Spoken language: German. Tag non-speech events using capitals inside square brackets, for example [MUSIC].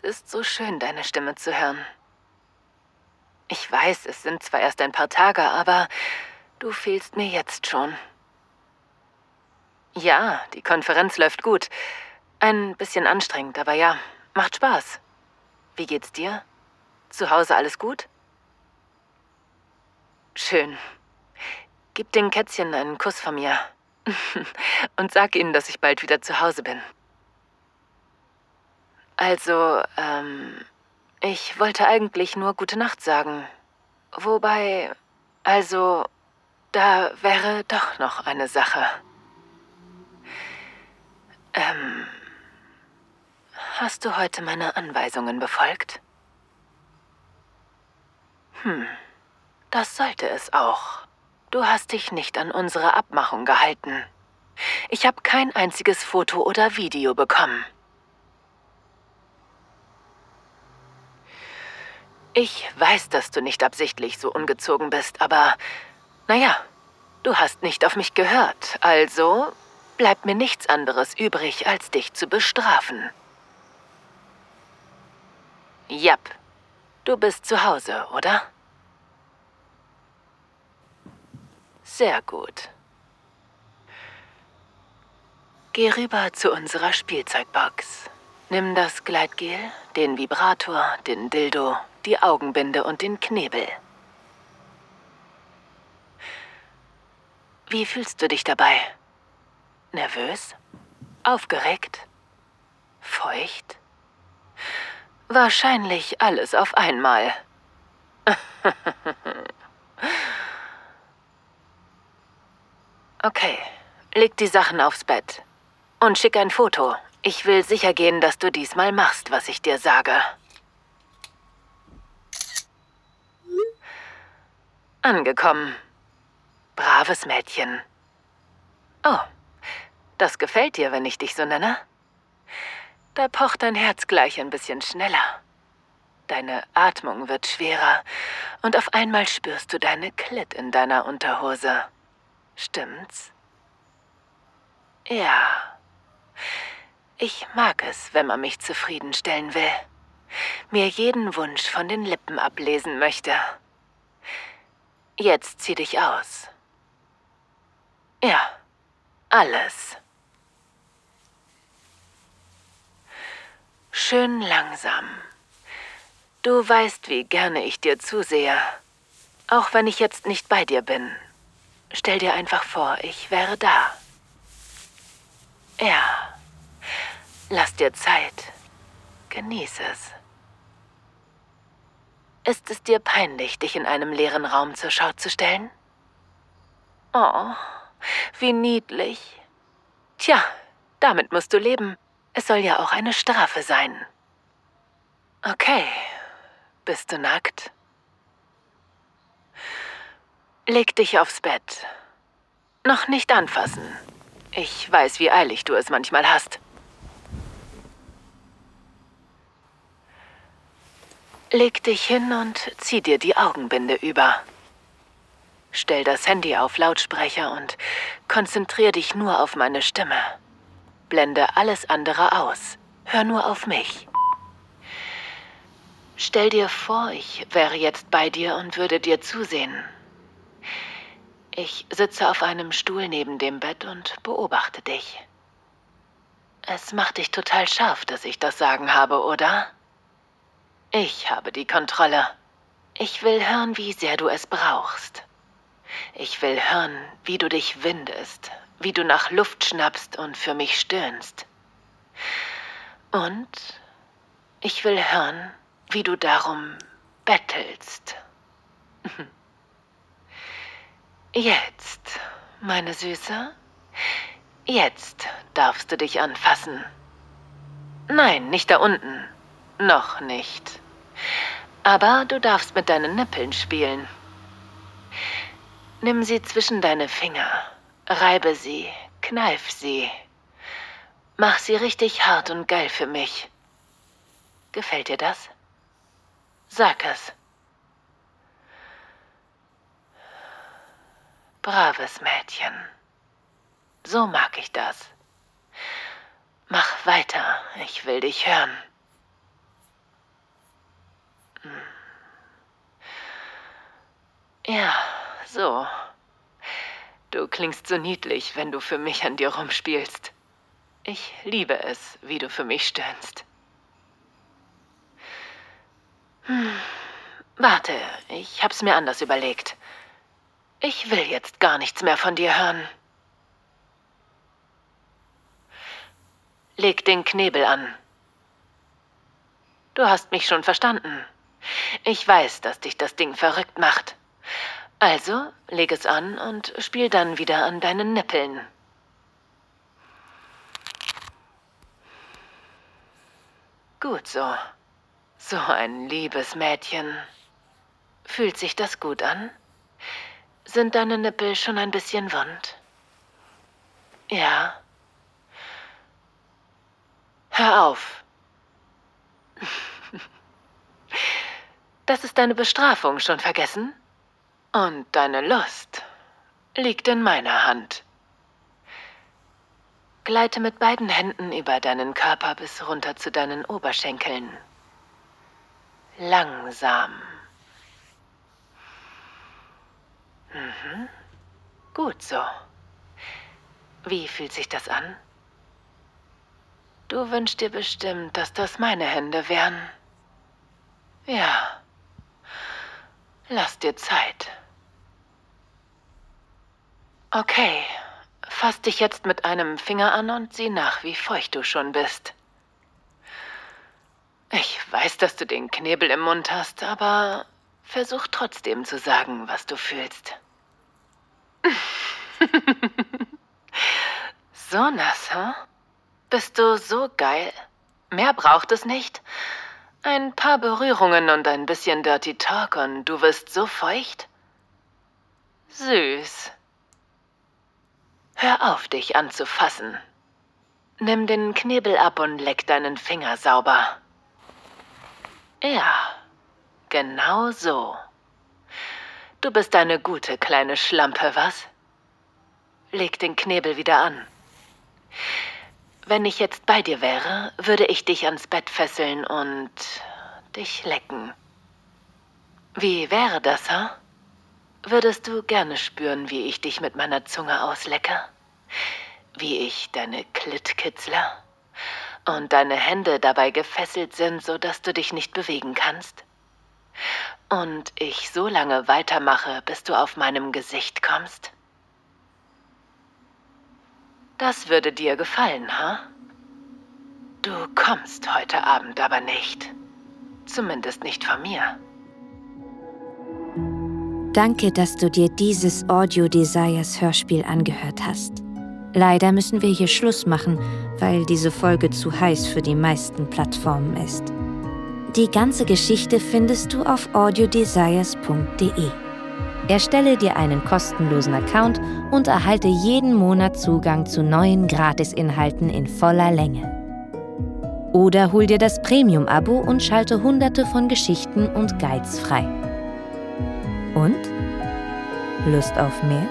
ist so schön, deine Stimme zu hören. Ich weiß, es sind zwar erst ein paar Tage, aber du fehlst mir jetzt schon. Ja, die Konferenz läuft gut. Ein bisschen anstrengend, aber ja, macht Spaß. Wie geht's dir? Zu Hause alles gut? Schön. Gib den Kätzchen einen Kuss von mir. [LAUGHS] Und sag ihnen, dass ich bald wieder zu Hause bin. Also, ähm, ich wollte eigentlich nur gute Nacht sagen. Wobei, also, da wäre doch noch eine Sache. Ähm, hast du heute meine Anweisungen befolgt? Hm, das sollte es auch. Du hast dich nicht an unsere Abmachung gehalten. Ich habe kein einziges Foto oder Video bekommen. Ich weiß, dass du nicht absichtlich so ungezogen bist, aber naja, du hast nicht auf mich gehört, also bleibt mir nichts anderes übrig, als dich zu bestrafen. Jap, du bist zu Hause, oder? Sehr gut. Geh rüber zu unserer Spielzeugbox. Nimm das Gleitgel, den Vibrator, den Dildo, die Augenbinde und den Knebel. Wie fühlst du dich dabei? Nervös? Aufgeregt? Feucht? Wahrscheinlich alles auf einmal. [LAUGHS] okay, leg die Sachen aufs Bett. Und schick ein Foto. Ich will sicher gehen, dass du diesmal machst, was ich dir sage. Angekommen. Braves Mädchen. Oh, das gefällt dir, wenn ich dich so nenne? Da pocht dein Herz gleich ein bisschen schneller. Deine Atmung wird schwerer und auf einmal spürst du deine Klit in deiner Unterhose. Stimmt's? Ja. Ich mag es, wenn man mich zufriedenstellen will. Mir jeden Wunsch von den Lippen ablesen möchte. Jetzt zieh dich aus. Ja, alles. Schön langsam. Du weißt, wie gerne ich dir zusehe. Auch wenn ich jetzt nicht bei dir bin. Stell dir einfach vor, ich wäre da. Ja. Lass dir Zeit. Genieß es. Ist es dir peinlich, dich in einem leeren Raum zur Schau zu stellen? Oh, wie niedlich. Tja, damit musst du leben. Es soll ja auch eine Strafe sein. Okay, bist du nackt? Leg dich aufs Bett. Noch nicht anfassen. Ich weiß, wie eilig du es manchmal hast. Leg dich hin und zieh dir die Augenbinde über. Stell das Handy auf Lautsprecher und konzentrier dich nur auf meine Stimme. Blende alles andere aus. Hör nur auf mich. Stell dir vor, ich wäre jetzt bei dir und würde dir zusehen. Ich sitze auf einem Stuhl neben dem Bett und beobachte dich. Es macht dich total scharf, dass ich das Sagen habe, oder? Ich habe die Kontrolle. Ich will hören, wie sehr du es brauchst. Ich will hören, wie du dich windest, wie du nach Luft schnappst und für mich stöhnst. Und ich will hören, wie du darum bettelst. [LAUGHS] Jetzt, meine Süße, jetzt darfst du dich anfassen. Nein, nicht da unten. Noch nicht. Aber du darfst mit deinen Nippeln spielen. Nimm sie zwischen deine Finger, reibe sie, kneif sie. Mach sie richtig hart und geil für mich. Gefällt dir das? Sag es. Braves Mädchen. So mag ich das. Mach weiter, ich will dich hören. Ja, so. Du klingst so niedlich, wenn du für mich an dir rumspielst. Ich liebe es, wie du für mich stöhnst. Hm. Warte, ich hab's mir anders überlegt. Ich will jetzt gar nichts mehr von dir hören. Leg den Knebel an. Du hast mich schon verstanden. Ich weiß, dass dich das Ding verrückt macht. Also leg es an und spiel dann wieder an deinen Nippeln. Gut so. So ein liebes Mädchen. Fühlt sich das gut an? Sind deine Nippel schon ein bisschen wund? Ja. Hör auf. [LAUGHS] Das ist deine Bestrafung, schon vergessen? Und deine Lust liegt in meiner Hand. Gleite mit beiden Händen über deinen Körper bis runter zu deinen Oberschenkeln. Langsam. Mhm. Gut so. Wie fühlt sich das an? Du wünschst dir bestimmt, dass das meine Hände wären. Ja. Lass dir Zeit. Okay. Fass dich jetzt mit einem Finger an und sieh nach, wie feucht du schon bist. Ich weiß, dass du den Knebel im Mund hast, aber versuch trotzdem zu sagen, was du fühlst. [LAUGHS] so nass, huh? Bist du so geil? Mehr braucht es nicht. Ein paar Berührungen und ein bisschen Dirty Talk und du wirst so feucht? Süß. Hör auf, dich anzufassen. Nimm den Knebel ab und leck deinen Finger sauber. Ja, genau so. Du bist eine gute kleine Schlampe, was? Leg den Knebel wieder an. Wenn ich jetzt bei dir wäre, würde ich dich ans Bett fesseln und dich lecken. Wie wäre das, ha? Würdest du gerne spüren, wie ich dich mit meiner Zunge auslecke? Wie ich deine Klit kitzle? Und deine Hände dabei gefesselt sind, so dass du dich nicht bewegen kannst? Und ich so lange weitermache, bis du auf meinem Gesicht kommst? Das würde dir gefallen, ha? Du kommst heute Abend aber nicht. Zumindest nicht von mir. Danke, dass du dir dieses Audio Desires Hörspiel angehört hast. Leider müssen wir hier Schluss machen, weil diese Folge zu heiß für die meisten Plattformen ist. Die ganze Geschichte findest du auf audiodesires.de. Erstelle dir einen kostenlosen Account und erhalte jeden Monat Zugang zu neuen Gratisinhalten in voller Länge. Oder hol dir das Premium-Abo und schalte hunderte von Geschichten und Guides frei. Und? Lust auf mehr?